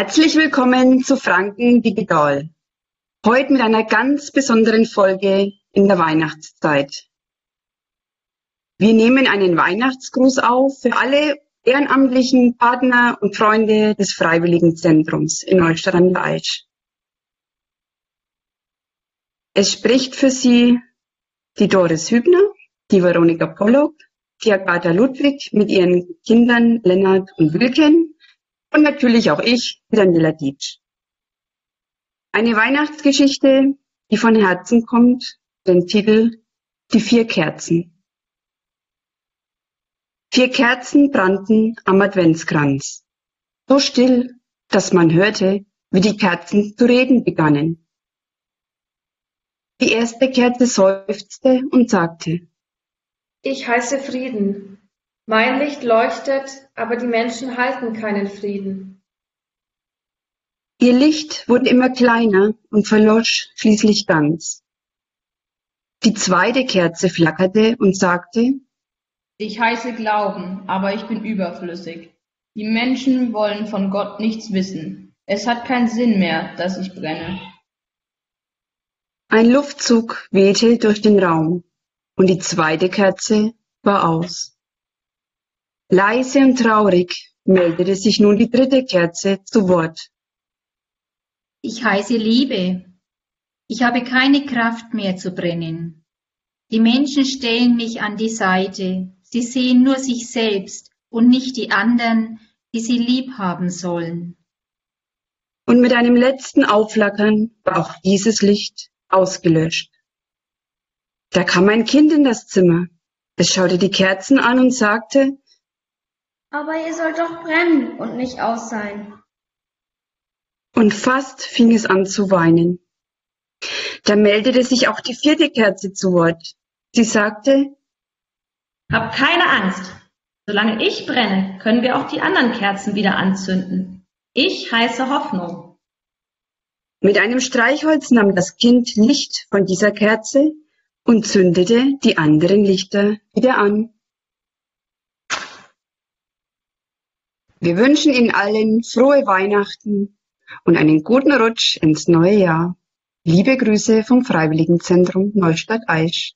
Herzlich willkommen zu Franken Digital. Heute mit einer ganz besonderen Folge in der Weihnachtszeit. Wir nehmen einen Weihnachtsgruß auf für alle ehrenamtlichen Partner und Freunde des Freiwilligenzentrums in Neustadt an der Aisch. Es spricht für Sie die Doris Hübner, die Veronika Pollock, die Agatha Ludwig mit ihren Kindern Lennart und Wilken und natürlich auch ich, Daniela Dietsch. Eine Weihnachtsgeschichte, die von Herzen kommt, den Titel Die vier Kerzen. Vier Kerzen brannten am Adventskranz. So still, dass man hörte, wie die Kerzen zu reden begannen. Die erste Kerze seufzte und sagte, Ich heiße Frieden. Mein Licht leuchtet, aber die Menschen halten keinen Frieden. Ihr Licht wurde immer kleiner und verlosch schließlich ganz. Die zweite Kerze flackerte und sagte, Ich heiße Glauben, aber ich bin überflüssig. Die Menschen wollen von Gott nichts wissen. Es hat keinen Sinn mehr, dass ich brenne. Ein Luftzug wehte durch den Raum und die zweite Kerze war aus. Leise und traurig meldete sich nun die dritte Kerze zu Wort. Ich heiße Liebe. Ich habe keine Kraft mehr zu brennen. Die Menschen stellen mich an die Seite. Sie sehen nur sich selbst und nicht die anderen, die sie lieb haben sollen. Und mit einem letzten Aufflackern war auch dieses Licht ausgelöscht. Da kam ein Kind in das Zimmer. Es schaute die Kerzen an und sagte, Aber ihr sollt doch brennen und nicht aus sein. Und fast fing es an zu weinen. Da meldete sich auch die vierte Kerze zu Wort. Sie sagte, Hab keine Angst. Solange ich brenne, können wir auch die anderen Kerzen wieder anzünden. Ich heiße Hoffnung. Mit einem Streichholz nahm das Kind Licht von dieser Kerze und zündete die anderen Lichter wieder an. Wir wünschen Ihnen allen frohe Weihnachten und einen guten Rutsch ins neue Jahr. Liebe Grüße vom Freiwilligenzentrum Neustadt Aisch.